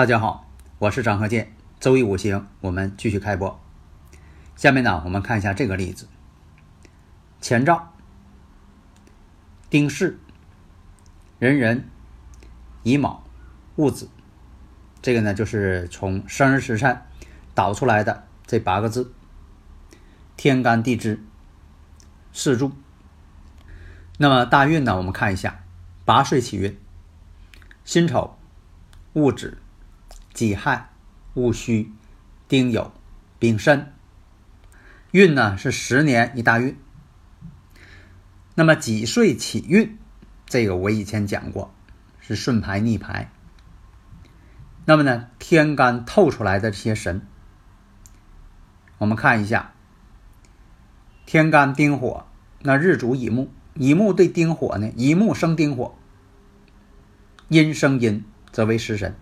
大家好，我是张鹤剑。周易五行，我们继续开播。下面呢，我们看一下这个例子：前兆、丁巳、壬壬、乙卯、戊子。这个呢，就是从生日时辰导出来的这八个字。天干地支四柱。那么大运呢，我们看一下八岁起运：辛丑、戊子。己亥、戊戌、丁酉、丙申，运呢是十年一大运。那么几岁起运？这个我以前讲过，是顺排逆排。那么呢，天干透出来的这些神，我们看一下，天干丁火，那日主乙木，乙木对丁火呢，乙木生丁火，阴生阴，则为食神。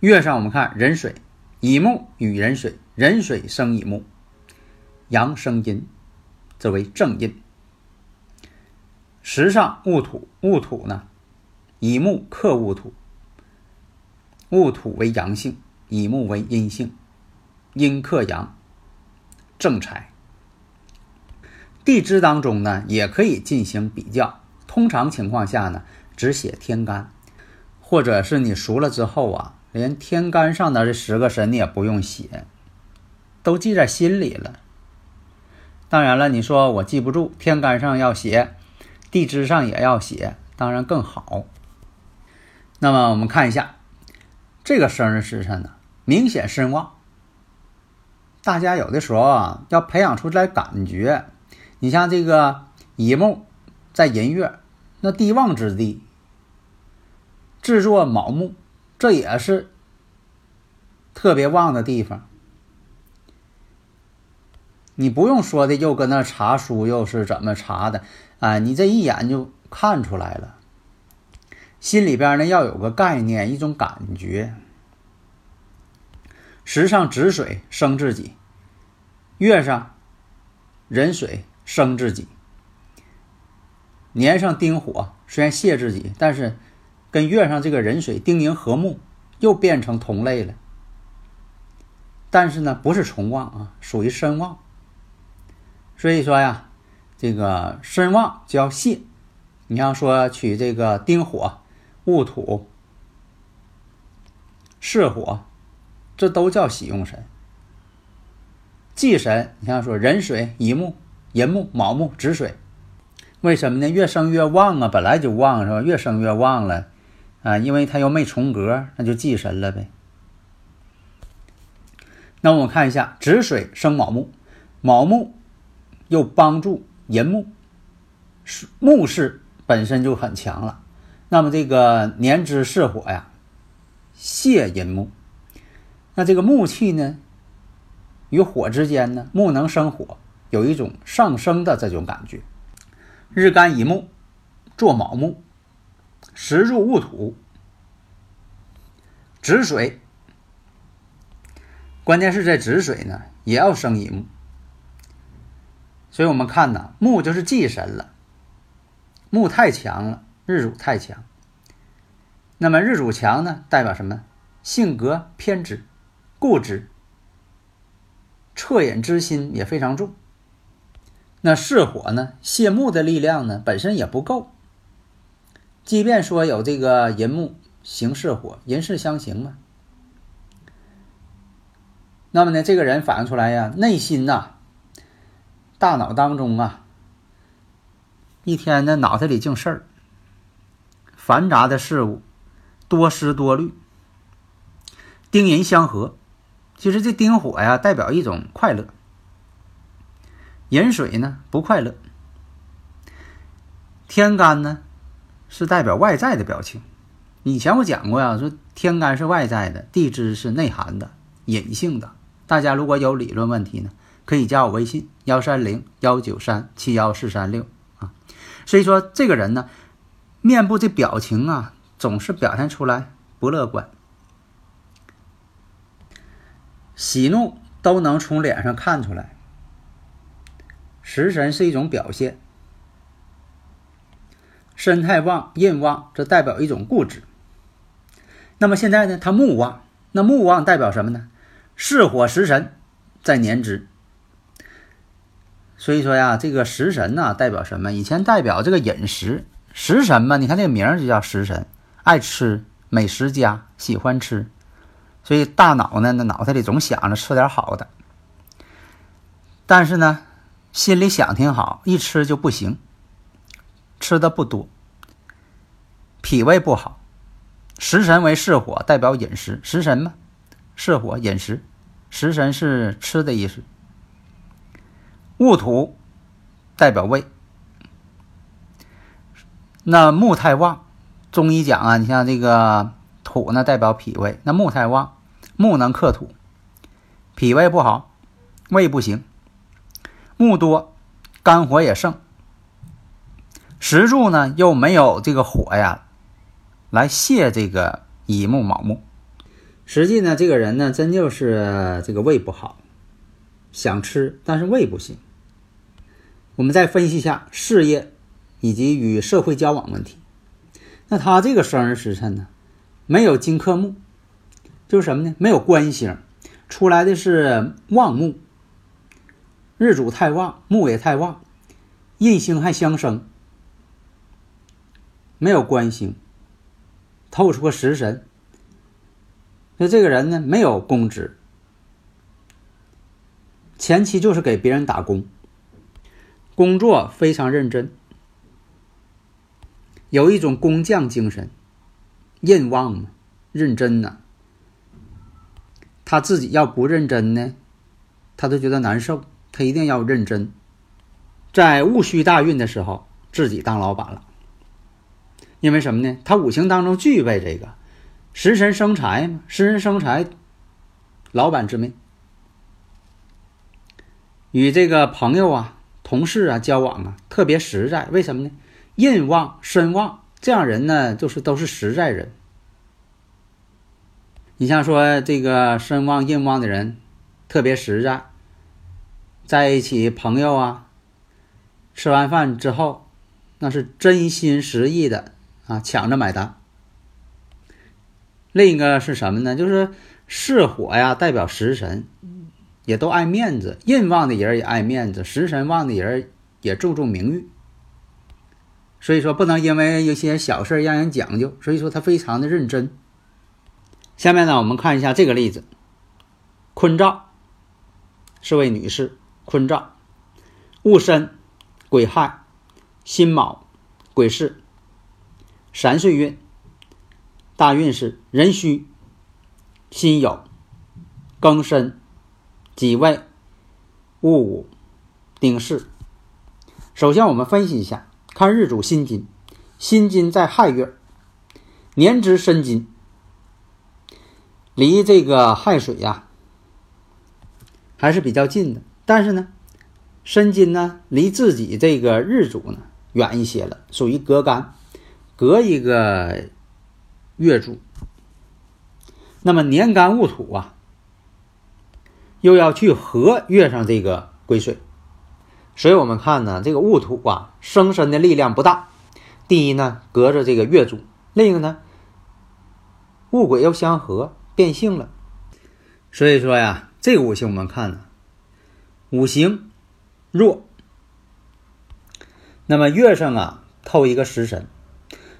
月上我们看壬水，乙木与壬水，壬水生乙木，阳生阴，则为正印。时上戊土，戊土呢，乙木克戊土，戊土为阳性，乙木为阴性，阴克阳，正财。地支当中呢，也可以进行比较，通常情况下呢，只写天干，或者是你熟了之后啊。连天干上的这十个神你也不用写，都记在心里了。当然了，你说我记不住，天干上要写，地支上也要写，当然更好。那么我们看一下这个生日时辰呢，明显身旺。大家有的时候啊，要培养出来感觉。你像这个乙木在寅月，那地旺之地，制作卯木。这也是特别旺的地方，你不用说的，又搁那查书，又是怎么查的？啊，你这一眼就看出来了。心里边呢要有个概念，一种感觉。时上止水生自己，月上壬水生自己，年上丁火虽然泄自己，但是。跟月上这个壬水丁寅和睦，又变成同类了。但是呢，不是重旺啊，属于身旺。所以说呀，这个身旺就要泄。你要说取这个丁火、戊土、巳火，这都叫喜用神。忌神，你像说壬水、乙木、寅木、卯木、子水，为什么呢？越生越旺啊，本来就旺是吧？越生越旺了。啊，因为它又没重格，那就忌神了呗。那我们看一下，子水生卯木，卯木又帮助寅木，木势本身就很强了。那么这个年支巳火呀，泄寅木，那这个木气呢，与火之间呢，木能生火，有一种上升的这种感觉。日干乙木，做卯木。时入戊土，子水，关键是在子水呢，也要生乙木，所以我们看呢，木就是忌神了，木太强了，日主太强。那么日主强呢，代表什么？性格偏执、固执、恻隐之心也非常重。那巳火呢，泄木的力量呢，本身也不够。即便说有这个寅木行巳火，寅巳相刑嘛，那么呢，这个人反映出来呀，内心呐，大脑当中啊，一天呢脑袋里净事儿，繁杂的事物，多思多虑。丁寅相合，其实这丁火呀，代表一种快乐。寅水呢不快乐。天干呢是代表外在的表情。以前我讲过呀，说天干是外在的，地支是内涵的、隐性的。大家如果有理论问题呢，可以加我微信幺三零幺九三七幺四三六啊。所以说这个人呢，面部这表情啊，总是表现出来不乐观。喜怒都能从脸上看出来，食神是一种表现。身太旺、印旺，这代表一种固执。那么现在呢，他木旺，那木旺代表什么呢？是火食神在年支。所以说呀，这个食神呢，代表什么？以前代表这个饮食，食神嘛，你看这个名儿就叫食神，爱吃美食家，喜欢吃。所以大脑呢，那脑袋里总想着吃点好的，但是呢，心里想挺好，一吃就不行，吃的不多，脾胃不好。食神为巳火，代表饮食。食神嘛，巳火饮食，食神是吃的意思。戊土代表胃，那木太旺，中医讲啊，你像这个土呢，代表脾胃，那木太旺。木能克土，脾胃不好，胃不行。木多，肝火也盛。石柱呢又没有这个火呀，来泄这个乙木卯木。实际呢，这个人呢真就是这个胃不好，想吃但是胃不行。我们再分析一下事业以及与社会交往问题。那他这个生日时辰呢，没有金克木。就是什么呢？没有官星，出来的是旺木，日主太旺，木也太旺，印星还相生，没有官星，透出个食神。那这个人呢，没有公职，前期就是给别人打工，工作非常认真，有一种工匠精神，印旺嘛，认真呐。他自己要不认真呢，他都觉得难受。他一定要认真，在戊戌大运的时候，自己当老板了。因为什么呢？他五行当中具备这个食神生财嘛，食神生财，老板之命。与这个朋友啊、同事啊交往啊，特别实在。为什么呢？印旺身旺，这样人呢，就是都是实在人。你像说这个身旺印旺的人，特别实在，在一起朋友啊，吃完饭之后，那是真心实意的啊，抢着买单。另一个是什么呢？就是巳火呀，代表食神，也都爱面子，印旺的人也爱面子，食神旺的人也注重名誉。所以说，不能因为一些小事让人讲究。所以说，他非常的认真。下面呢，我们看一下这个例子。坤兆是位女士，坤兆戊申、癸亥、辛卯、癸巳，三岁运，大运是壬戌、辛酉、庚申、己未、戊午、丁巳。首先，我们分析一下，看日主辛金，辛金在亥月，年支申金。离这个亥水呀还是比较近的，但是呢，申金呢离自己这个日主呢远一些了，属于隔干，隔一个月柱。那么年干戊土啊，又要去合月上这个癸水，所以我们看呢，这个戊土啊生身的力量不大。第一呢，隔着这个月柱；另一个呢，戊癸又相合。变性了，所以说呀，这个五行我们看呢，五行弱，那么月上啊透一个食神，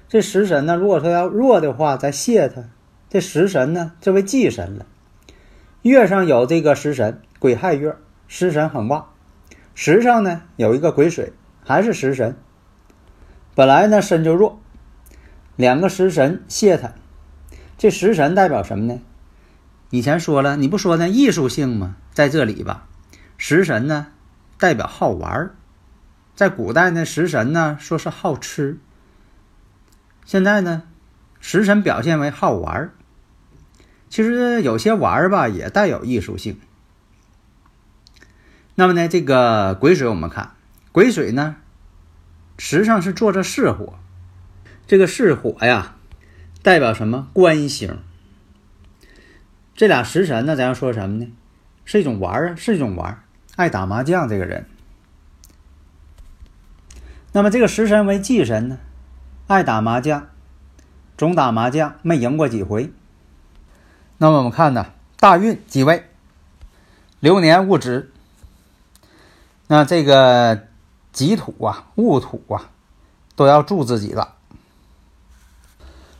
这食神呢，如果说要弱的话，再泄他，这食神呢这为忌神了。月上有这个食神，癸亥月，食神很旺，时上呢有一个癸水，还是食神，本来呢身就弱，两个食神泄他，这食神代表什么呢？以前说了，你不说呢艺术性吗？在这里吧，食神呢代表好玩儿，在古代呢食神呢说是好吃，现在呢食神表现为好玩儿。其实有些玩儿吧也带有艺术性。那么呢，这个癸水我们看癸水呢，实际上是坐着巳火，这个巳火呀代表什么？官星。这俩食神呢，咱要说什么呢？是一种玩儿啊，是一种玩儿，爱打麻将这个人。那么这个食神为忌神呢，爱打麻将，总打麻将没赢过几回。那么我们看呢，大运几位？流年戊子。那这个己土啊、戊土啊，都要助自己了。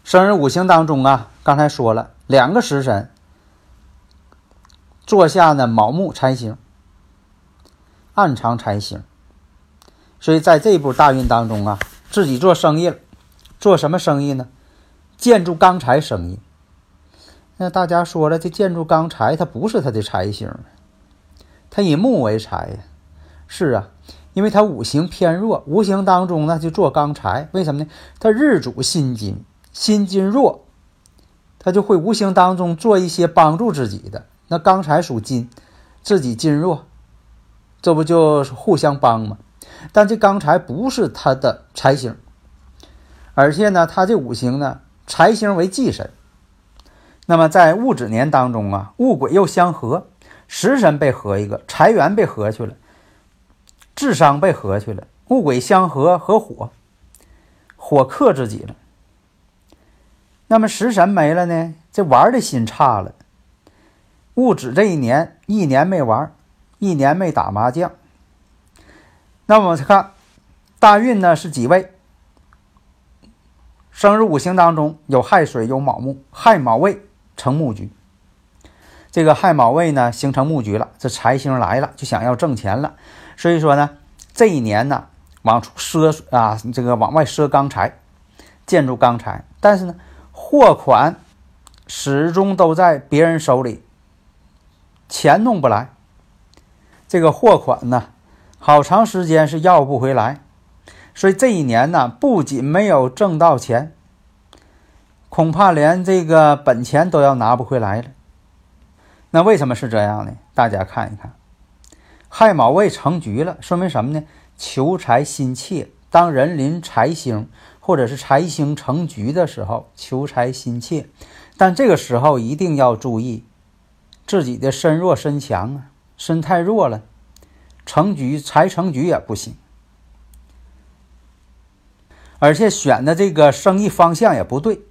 生日五行当中啊，刚才说了两个食神。坐下呢，卯木财星，暗藏财星，所以在这步大运当中啊，自己做生意了，做什么生意呢？建筑钢材生意。那大家说了，这建筑钢材它不是他的财星，它以木为财呀。是啊，因为它五行偏弱，无形当中呢就做钢材。为什么呢？它日主辛金，辛金弱，他就会无形当中做一些帮助自己的。那钢材属金，自己金弱，这不就互相帮吗？但这钢材不是他的财星，而且呢，他这五行呢，财星为忌神。那么在戊子年当中啊，戊癸又相合，食神被合一个，财源被合去了，智商被合去了。戊癸相合合火，火克自己了。那么食神没了呢，这玩的心差了。戊子这一年，一年没玩，一年没打麻将。那我们看大运呢是几位？生日五行当中有亥水，有卯木，亥卯未成木局。这个亥卯未呢形成木局了，这财星来了，就想要挣钱了。所以说呢，这一年呢往出赊啊，这个往外赊钢材，建筑钢材。但是呢，货款始终都在别人手里。钱弄不来，这个货款呢，好长时间是要不回来，所以这一年呢，不仅没有挣到钱，恐怕连这个本钱都要拿不回来了。那为什么是这样呢？大家看一看，亥卯未成局了，说明什么呢？求财心切。当人临财星或者是财星成局的时候，求财心切，但这个时候一定要注意。自己的身弱身强啊，身太弱了，成局财成局也不行，而且选的这个生意方向也不对。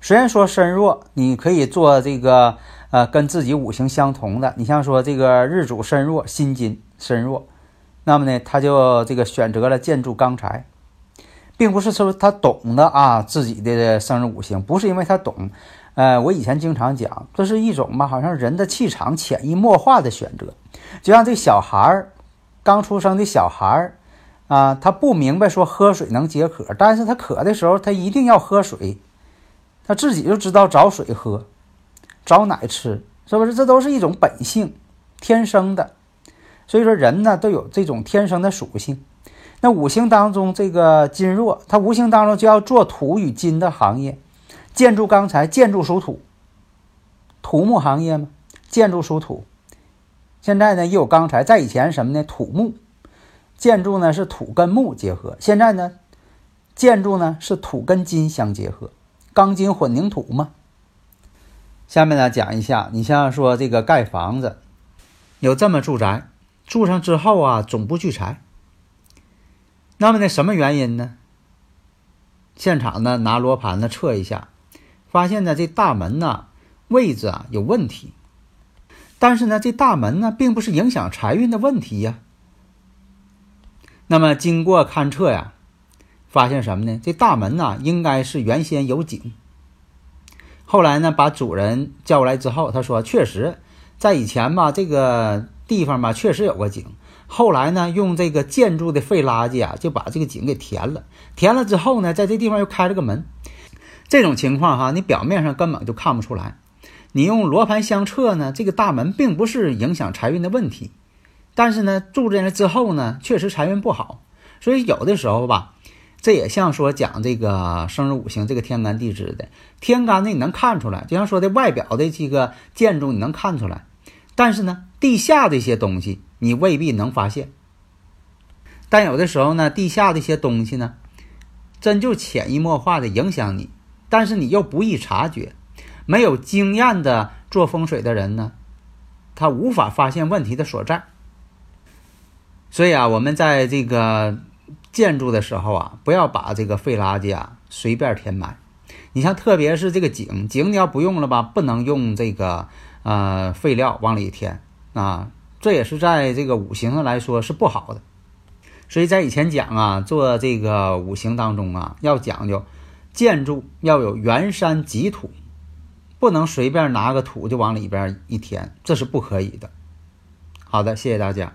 虽然说身弱，你可以做这个呃跟自己五行相同的，你像说这个日主身弱，心金身弱，那么呢他就这个选择了建筑钢材，并不是说他懂的啊自己的生日五行，不是因为他懂。呃，我以前经常讲，这是一种吧，好像人的气场潜移默化的选择。就像这小孩儿，刚出生的小孩儿，啊，他不明白说喝水能解渴，但是他渴的时候，他一定要喝水，他自己就知道找水喝，找奶吃，是不是？这都是一种本性，天生的。所以说，人呢都有这种天生的属性。那五行当中这个金弱，他无形当中就要做土与金的行业。建筑钢材，建筑属土，土木行业嘛，建筑属土。现在呢，也有钢材，在以前什么呢？土木建筑呢是土跟木结合，现在呢，建筑呢是土跟金相结合，钢筋混凝土嘛。下面呢讲一下，你像说这个盖房子，有这么住宅，住上之后啊，总不聚财。那么呢，什么原因呢？现场呢拿罗盘呢测一下。发现呢，这大门呢位置啊有问题，但是呢，这大门呢并不是影响财运的问题呀。那么经过勘测呀，发现什么呢？这大门呐应该是原先有井。后来呢，把主人叫过来之后，他说，确实在以前吧，这个地方吧确实有个井。后来呢，用这个建筑的废垃圾啊，就把这个井给填了。填了之后呢，在这地方又开了个门。这种情况哈，你表面上根本就看不出来，你用罗盘相测呢，这个大门并不是影响财运的问题，但是呢，住进来之后呢，确实财运不好。所以有的时候吧，这也像说讲这个生日五行这个天干地支的，天干呢你能看出来，就像说的外表的这个建筑你能看出来，但是呢，地下这些东西你未必能发现。但有的时候呢，地下的一些东西呢，真就潜移默化的影响你，但是你又不易察觉。没有经验的做风水的人呢，他无法发现问题的所在。所以啊，我们在这个建筑的时候啊，不要把这个废垃圾啊随便填埋。你像特别是这个井，井你要不用了吧，不能用这个呃废料往里填啊，这也是在这个五行上来说是不好的。所以在以前讲啊，做这个五行当中啊，要讲究建筑要有原山吉土。不能随便拿个土就往里边一填，这是不可以的。好的，谢谢大家。